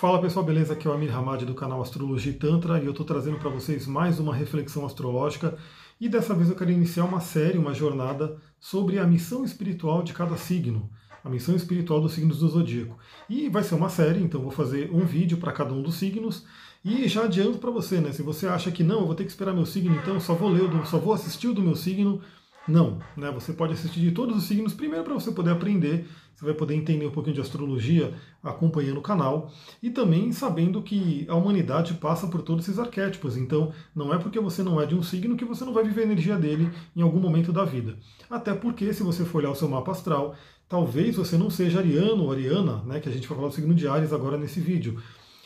Fala pessoal, beleza? Aqui é o Amir Hamad do canal Astrologia e Tantra e eu estou trazendo para vocês mais uma reflexão astrológica e dessa vez eu quero iniciar uma série, uma jornada sobre a missão espiritual de cada signo, a missão espiritual dos signos do zodíaco. E vai ser uma série, então vou fazer um vídeo para cada um dos signos e já adianto para você, né? Se você acha que não, eu vou ter que esperar meu signo, então só vou ler, só vou assistir o do meu signo, não, né? Você pode assistir de todos os signos primeiro para você poder aprender, você vai poder entender um pouquinho de astrologia acompanhando o canal e também sabendo que a humanidade passa por todos esses arquétipos. Então, não é porque você não é de um signo que você não vai viver a energia dele em algum momento da vida. Até porque se você for olhar o seu mapa astral, talvez você não seja ariano ou ariana, né, que a gente vai falar do signo de Ares agora nesse vídeo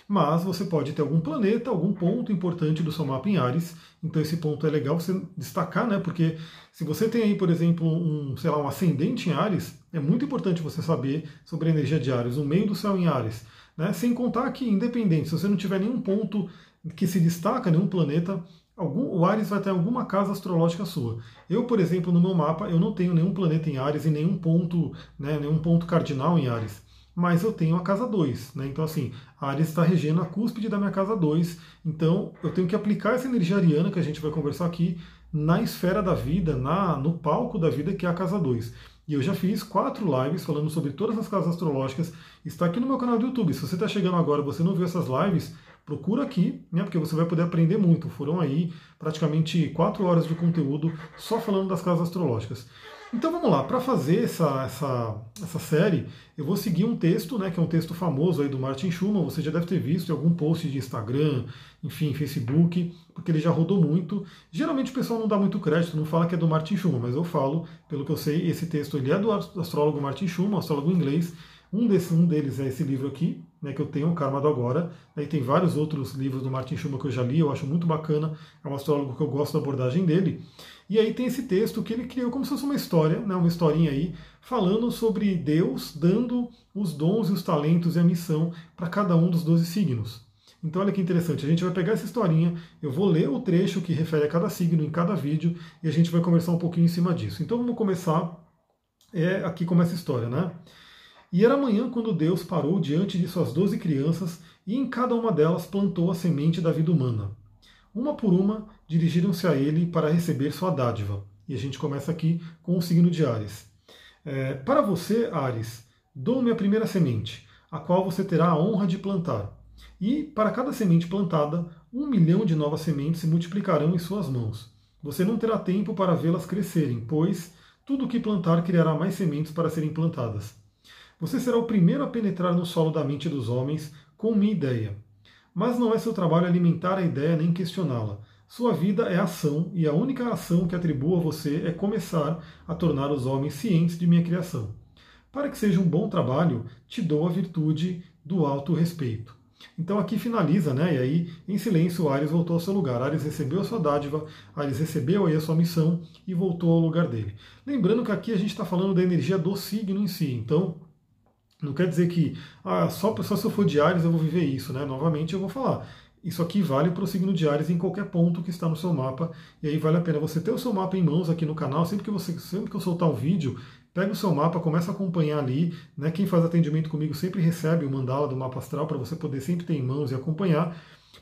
mas você pode ter algum planeta, algum ponto importante do seu mapa em Ares. Então esse ponto é legal você destacar, né? Porque se você tem aí, por exemplo, um, sei lá, um ascendente em Ares, é muito importante você saber sobre a energia de Ares, o meio do céu em Ares. Né? Sem contar que, independente, se você não tiver nenhum ponto que se destaca, nenhum planeta, algum, o Ares vai ter alguma casa astrológica sua. Eu, por exemplo, no meu mapa, eu não tenho nenhum planeta em Ares e nenhum ponto, né, nenhum ponto cardinal em Ares mas eu tenho a casa 2. Né? Então, assim, a Ares está regendo a cúspide da minha casa 2. Então, eu tenho que aplicar essa energia ariana que a gente vai conversar aqui na esfera da vida, na no palco da vida, que é a casa 2. E eu já fiz quatro lives falando sobre todas as casas astrológicas. Está aqui no meu canal do YouTube. Se você está chegando agora e você não viu essas lives, procura aqui, né, porque você vai poder aprender muito. Foram aí praticamente quatro horas de conteúdo só falando das casas astrológicas. Então vamos lá, para fazer essa, essa, essa série, eu vou seguir um texto, né, que é um texto famoso aí do Martin Schumann, você já deve ter visto em algum post de Instagram, enfim, Facebook, porque ele já rodou muito. Geralmente o pessoal não dá muito crédito, não fala que é do Martin Schumann, mas eu falo, pelo que eu sei, esse texto ele é do astrólogo Martin Schumann, astrólogo inglês. Um, desse, um deles é esse livro aqui, né, que eu tenho, o Karma do Agora. Aí tem vários outros livros do Martin Schumann que eu já li, eu acho muito bacana, é um astrólogo que eu gosto da abordagem dele. E aí tem esse texto que ele criou como se fosse uma história, né, uma historinha aí, falando sobre Deus dando os dons e os talentos e a missão para cada um dos 12 signos. Então olha que interessante, a gente vai pegar essa historinha, eu vou ler o trecho que refere a cada signo em cada vídeo e a gente vai conversar um pouquinho em cima disso. Então vamos começar, é aqui começa a história, né? E era amanhã quando Deus parou diante de suas doze crianças e em cada uma delas plantou a semente da vida humana. Uma por uma, dirigiram-se a ele para receber sua dádiva. E a gente começa aqui com o signo de Ares. É, para você, Ares, dou-me a primeira semente, a qual você terá a honra de plantar. E para cada semente plantada, um milhão de novas sementes se multiplicarão em suas mãos. Você não terá tempo para vê-las crescerem, pois tudo o que plantar criará mais sementes para serem plantadas. Você será o primeiro a penetrar no solo da mente dos homens com uma ideia. Mas não é seu trabalho alimentar a ideia nem questioná-la. Sua vida é ação, e a única ação que atribuo a você é começar a tornar os homens cientes de minha criação. Para que seja um bom trabalho, te dou a virtude do alto respeito. Então aqui finaliza, né? E aí, em silêncio, Ares voltou ao seu lugar. Ares recebeu a sua dádiva, Ares recebeu aí a sua missão e voltou ao lugar dele. Lembrando que aqui a gente está falando da energia do signo em si. Então, não quer dizer que ah, só, só se eu for de Ares eu vou viver isso, né? Novamente eu vou falar. Isso aqui vale para o signo de Ares em qualquer ponto que está no seu mapa. E aí vale a pena você ter o seu mapa em mãos aqui no canal. Sempre que, você, sempre que eu soltar um vídeo, pega o seu mapa, começa a acompanhar ali. Né? Quem faz atendimento comigo sempre recebe o mandala do mapa astral para você poder sempre ter em mãos e acompanhar.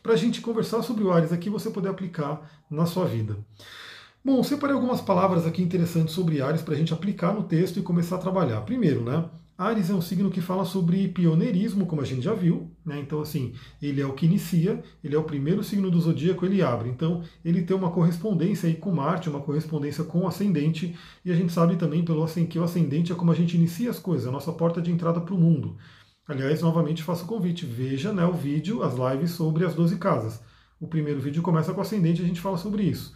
Para a gente conversar sobre o Ares aqui, você poder aplicar na sua vida. Bom, separei algumas palavras aqui interessantes sobre Ares para a gente aplicar no texto e começar a trabalhar. Primeiro, né? Ares é um signo que fala sobre pioneirismo, como a gente já viu, né? Então, assim, ele é o que inicia, ele é o primeiro signo do zodíaco, ele abre. Então, ele tem uma correspondência aí com Marte, uma correspondência com o ascendente, e a gente sabe também pelo assim que o ascendente é como a gente inicia as coisas, a nossa porta de entrada para o mundo. Aliás, novamente faço o convite, veja né, o vídeo, as lives sobre as 12 casas. O primeiro vídeo começa com o ascendente e a gente fala sobre isso.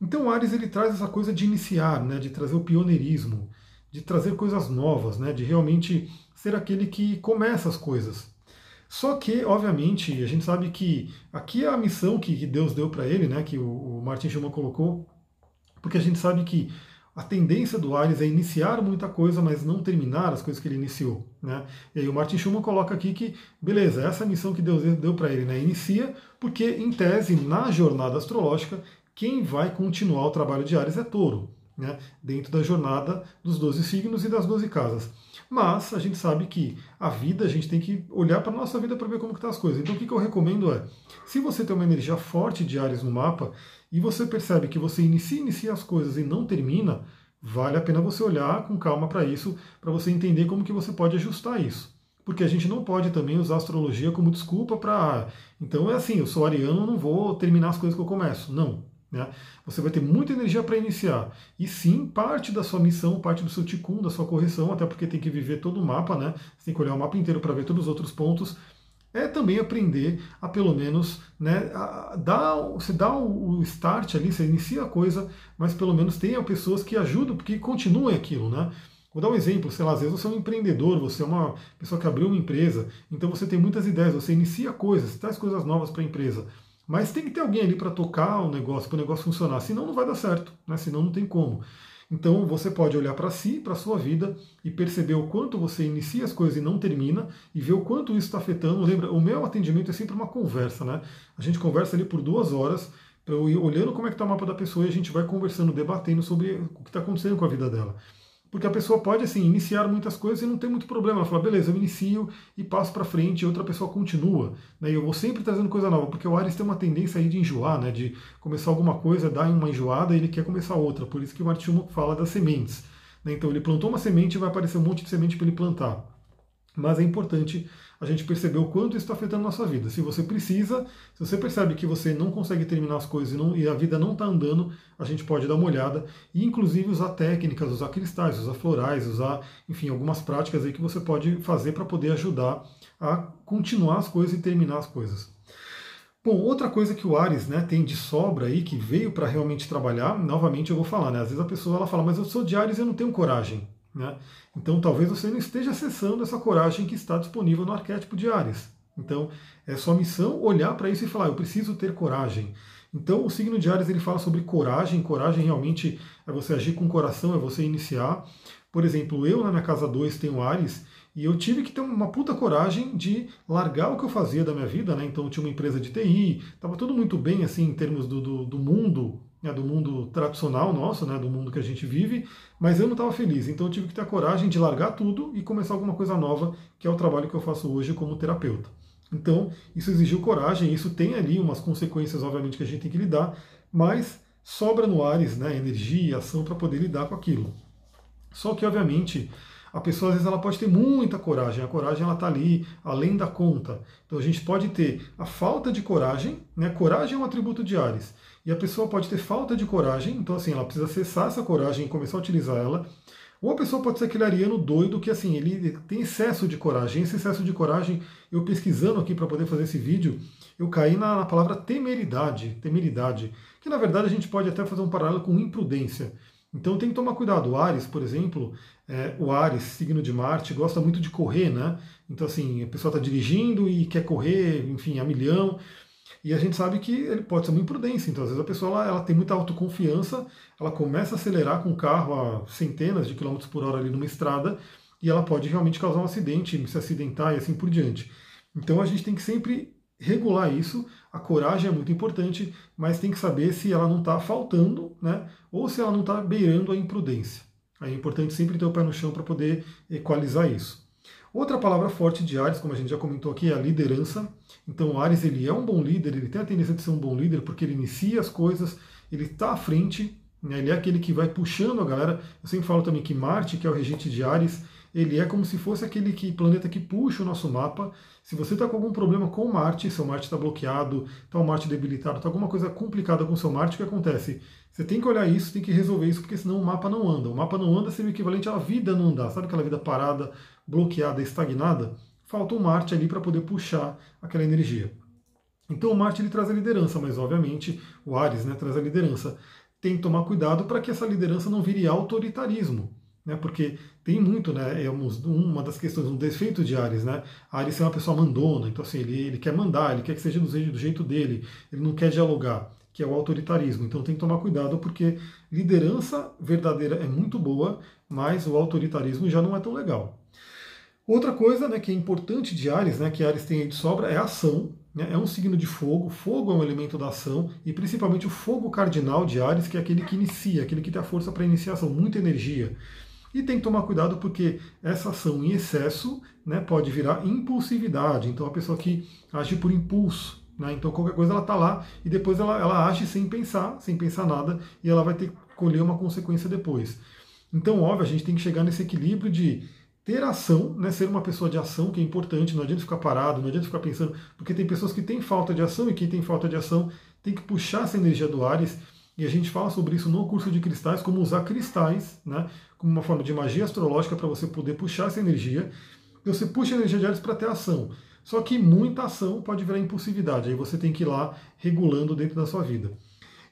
Então, Ares ele traz essa coisa de iniciar, né, de trazer o pioneirismo de trazer coisas novas, né? de realmente ser aquele que começa as coisas. Só que, obviamente, a gente sabe que aqui é a missão que Deus deu para ele, né? que o Martin Schumann colocou, porque a gente sabe que a tendência do Ares é iniciar muita coisa, mas não terminar as coisas que ele iniciou. Né? E aí o Martin Schumann coloca aqui que, beleza, essa é missão que Deus deu para ele, né? inicia, porque em tese, na jornada astrológica, quem vai continuar o trabalho de Ares é touro. Né, dentro da jornada dos 12 signos e das 12 casas. Mas a gente sabe que a vida, a gente tem que olhar para a nossa vida para ver como estão tá as coisas. Então o que, que eu recomendo é, se você tem uma energia forte de Ares no mapa e você percebe que você inicia, inicia as coisas e não termina, vale a pena você olhar com calma para isso, para você entender como que você pode ajustar isso. Porque a gente não pode também usar a astrologia como desculpa para. Então é assim, eu sou ariano, não vou terminar as coisas que eu começo. Não. Né? Você vai ter muita energia para iniciar. E sim, parte da sua missão, parte do seu ticum, da sua correção, até porque tem que viver todo o mapa, né? Você tem que olhar o mapa inteiro para ver todos os outros pontos. É também aprender a pelo menos, né, a dar, você dá o start ali, você inicia a coisa, mas pelo menos tenha pessoas que ajudam, porque continuem aquilo, né? Vou dar um exemplo, sei lá, às vezes você é um empreendedor, você é uma pessoa que abriu uma empresa, então você tem muitas ideias, você inicia coisas, traz coisas novas para a empresa. Mas tem que ter alguém ali para tocar o negócio, para o negócio funcionar, senão não vai dar certo, né? senão não tem como. Então você pode olhar para si, para a sua vida e perceber o quanto você inicia as coisas e não termina e ver o quanto isso está afetando. Lembra, o meu atendimento é sempre uma conversa, né? A gente conversa ali por duas horas, eu ir olhando como é que está o mapa da pessoa e a gente vai conversando, debatendo sobre o que está acontecendo com a vida dela. Porque a pessoa pode, assim, iniciar muitas coisas e não tem muito problema. Ela fala, beleza, eu inicio e passo para frente e outra pessoa continua. Né? E eu vou sempre trazendo coisa nova, porque o Ares tem uma tendência aí de enjoar, né? de começar alguma coisa, dar uma enjoada e ele quer começar outra. Por isso que o Artimo fala das sementes. Né? Então ele plantou uma semente e vai aparecer um monte de semente para ele plantar. Mas é importante a gente perceber o quanto isso está afetando a nossa vida. Se você precisa, se você percebe que você não consegue terminar as coisas e, não, e a vida não está andando, a gente pode dar uma olhada e inclusive usar técnicas, usar cristais, usar florais, usar, enfim, algumas práticas aí que você pode fazer para poder ajudar a continuar as coisas e terminar as coisas. Bom, outra coisa que o Ares né, tem de sobra aí, que veio para realmente trabalhar, novamente eu vou falar, né? Às vezes a pessoa ela fala, mas eu sou de Ares e eu não tenho coragem. Né? Então talvez você não esteja acessando essa coragem que está disponível no arquétipo de Ares. Então é sua missão olhar para isso e falar: eu preciso ter coragem. Então o signo de Ares ele fala sobre coragem. Coragem realmente é você agir com o coração, é você iniciar. Por exemplo, eu na minha casa 2 tenho Ares e eu tive que ter uma puta coragem de largar o que eu fazia da minha vida, né? Então eu tinha uma empresa de TI, estava tudo muito bem assim em termos do, do, do mundo né, do mundo tradicional nosso, né, do mundo que a gente vive, mas eu não estava feliz. Então eu tive que ter a coragem de largar tudo e começar alguma coisa nova, que é o trabalho que eu faço hoje como terapeuta. Então isso exigiu coragem, isso tem ali umas consequências, obviamente, que a gente tem que lidar, mas sobra no Ares né, energia e ação para poder lidar com aquilo. Só que, obviamente, a pessoa às vezes ela pode ter muita coragem, a coragem ela está ali além da conta. Então a gente pode ter a falta de coragem, né? Coragem é um atributo de Ares. E a pessoa pode ter falta de coragem, então assim, ela precisa acessar essa coragem e começar a utilizar ela. Ou a pessoa pode ser aquele ariano doido que assim, ele tem excesso de coragem. Esse excesso de coragem, eu pesquisando aqui para poder fazer esse vídeo, eu caí na, na, palavra temeridade, temeridade, que na verdade a gente pode até fazer um paralelo com imprudência. Então tem que tomar cuidado. O Ares, por exemplo, é, o Ares, signo de Marte, gosta muito de correr, né? Então assim, a pessoa está dirigindo e quer correr, enfim, a milhão. E a gente sabe que ele pode ser uma imprudência. Então, às vezes, a pessoa ela, ela, tem muita autoconfiança, ela começa a acelerar com o carro a centenas de quilômetros por hora ali numa estrada e ela pode realmente causar um acidente, se acidentar e assim por diante. Então, a gente tem que sempre regular isso. A coragem é muito importante, mas tem que saber se ela não está faltando, né? Ou se ela não está beirando a imprudência. Aí é importante sempre ter o pé no chão para poder equalizar isso. Outra palavra forte de Ares, como a gente já comentou aqui, é a liderança. Então, Ares ele é um bom líder, ele tem a tendência de ser um bom líder porque ele inicia as coisas, ele está à frente, né? ele é aquele que vai puxando a galera. Eu sempre falo também que Marte, que é o regente de Ares, ele é como se fosse aquele que, planeta que puxa o nosso mapa. Se você está com algum problema com Marte, seu Marte está bloqueado, está o Marte debilitado, está alguma coisa complicada com seu Marte, o que acontece? Você tem que olhar isso, tem que resolver isso, porque senão o mapa não anda. O mapa não anda seria o equivalente à vida não andar. Sabe aquela vida parada, bloqueada, estagnada? Falta um Marte ali para poder puxar aquela energia. Então o Marte ele traz a liderança, mas obviamente o Ares né, traz a liderança. Tem que tomar cuidado para que essa liderança não vire autoritarismo né? Porque tem muito, né? É uma das questões, um defeito de Ares, né? Ares é uma pessoa mandona, então assim, ele, ele quer mandar, ele quer que seja do jeito, do jeito dele, ele não quer dialogar, que é o autoritarismo. Então tem que tomar cuidado porque liderança verdadeira é muito boa, mas o autoritarismo já não é tão legal. Outra coisa né, que é importante de Ares, né, que Ares tem aí de sobra, é ação. Né? É um signo de fogo, fogo é um elemento da ação, e principalmente o fogo cardinal de Ares, que é aquele que inicia, aquele que tem a força para iniciação, muita energia. E tem que tomar cuidado porque essa ação em excesso né, pode virar impulsividade. Então a pessoa que age por impulso. Né, então qualquer coisa ela está lá e depois ela, ela age sem pensar, sem pensar nada, e ela vai ter que colher uma consequência depois. Então, óbvio, a gente tem que chegar nesse equilíbrio de ter ação, né, ser uma pessoa de ação, que é importante, não adianta ficar parado, não adianta ficar pensando, porque tem pessoas que têm falta de ação e quem tem falta de ação tem que puxar essa energia do Ares, e a gente fala sobre isso no curso de cristais, como usar cristais, né, como uma forma de magia astrológica para você poder puxar essa energia. Você puxa a energia de Ares para ter ação. Só que muita ação pode virar impulsividade, aí você tem que ir lá regulando dentro da sua vida.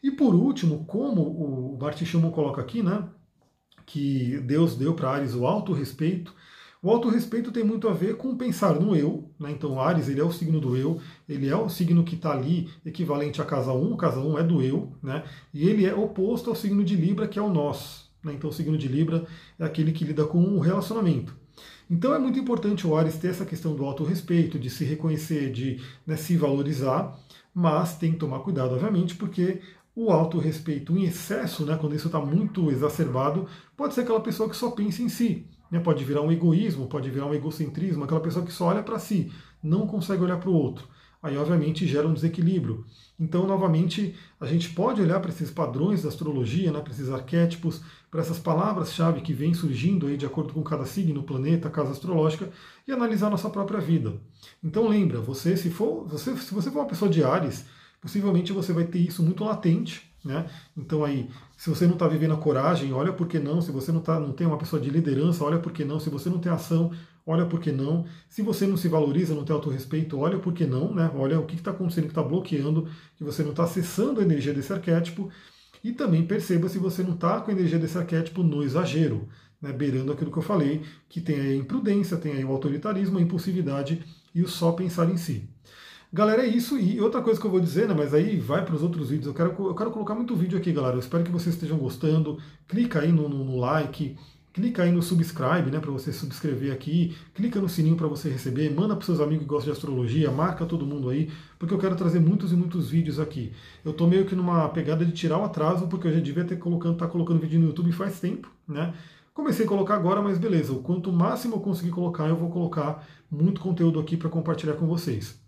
E por último, como o Bart Schumann coloca aqui, né, que Deus deu para Ares o autorrespeito, o autorrespeito tem muito a ver com pensar no eu, né? então Ares ele é o signo do eu, ele é o signo que está ali equivalente a casa 1, casa 1 é do eu, né? e ele é oposto ao signo de Libra, que é o nós. Né? Então o signo de Libra é aquele que lida com o relacionamento. Então é muito importante o Ares ter essa questão do autorrespeito, de se reconhecer, de né, se valorizar, mas tem que tomar cuidado, obviamente, porque o autorrespeito em excesso, né, quando isso está muito exacerbado, pode ser aquela pessoa que só pensa em si. Né? Pode virar um egoísmo, pode virar um egocentrismo, aquela pessoa que só olha para si, não consegue olhar para o outro. Aí, obviamente, gera um desequilíbrio. Então, novamente, a gente pode olhar para esses padrões da astrologia, né, para esses arquétipos, para essas palavras-chave que vêm surgindo aí de acordo com cada signo, planeta, casa astrológica, e analisar nossa própria vida. Então, lembra, você se for, você, se você for uma pessoa de Ares, possivelmente você vai ter isso muito latente, né? Então aí, se você não está vivendo a coragem, olha por que não. Se você não, tá, não tem uma pessoa de liderança, olha por que não. Se você não tem ação, olha por que não. Se você não se valoriza, não tem autorrespeito, olha por que não. Né? Olha o que está acontecendo, que está bloqueando, que você não está acessando a energia desse arquétipo. E também perceba se você não está com a energia desse arquétipo no exagero, né? beirando aquilo que eu falei, que tem aí a imprudência, tem aí o autoritarismo, a impulsividade e o só pensar em si. Galera, é isso. E outra coisa que eu vou dizer, né, mas aí vai para os outros vídeos. Eu quero, eu quero colocar muito vídeo aqui, galera. Eu espero que vocês estejam gostando. Clica aí no, no, no like, clica aí no subscribe, né, para você subscrever aqui. Clica no sininho para você receber. Manda para seus amigos que gostam de astrologia. Marca todo mundo aí, porque eu quero trazer muitos e muitos vídeos aqui. Eu tô meio que numa pegada de tirar o atraso, porque eu já devia ter colocando, tá colocando vídeo no YouTube faz tempo, né? Comecei a colocar agora, mas beleza. O quanto máximo eu conseguir colocar, eu vou colocar muito conteúdo aqui para compartilhar com vocês.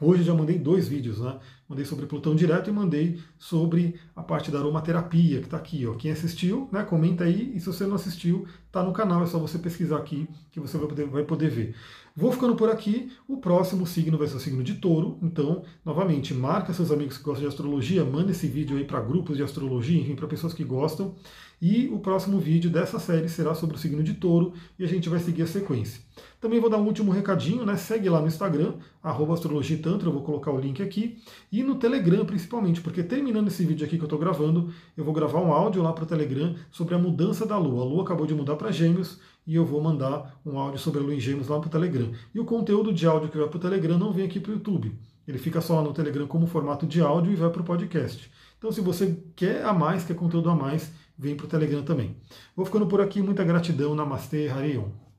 Hoje já mandei dois vídeos, né? Mandei sobre Plutão direto e mandei sobre a parte da aromaterapia, que está aqui. Ó. Quem assistiu, né, comenta aí. E se você não assistiu, está no canal, é só você pesquisar aqui que você vai poder, vai poder ver. Vou ficando por aqui. O próximo signo vai ser o signo de touro. Então, novamente, marca seus amigos que gostam de astrologia, manda esse vídeo aí para grupos de astrologia, enfim, para pessoas que gostam. E o próximo vídeo dessa série será sobre o signo de touro e a gente vai seguir a sequência. Também vou dar um último recadinho, né? Segue lá no Instagram, astrologitantra, eu vou colocar o link aqui. E no Telegram, principalmente, porque terminando esse vídeo aqui que eu estou gravando, eu vou gravar um áudio lá para o Telegram sobre a mudança da Lua. A Lua acabou de mudar para Gêmeos e eu vou mandar um áudio sobre a Lua em Gêmeos lá para o Telegram. E o conteúdo de áudio que vai para o Telegram não vem aqui para o YouTube. Ele fica só lá no Telegram como formato de áudio e vai para o podcast. Então, se você quer a mais, quer conteúdo a mais, vem para o Telegram também. Vou ficando por aqui. Muita gratidão. Namastê, Harion.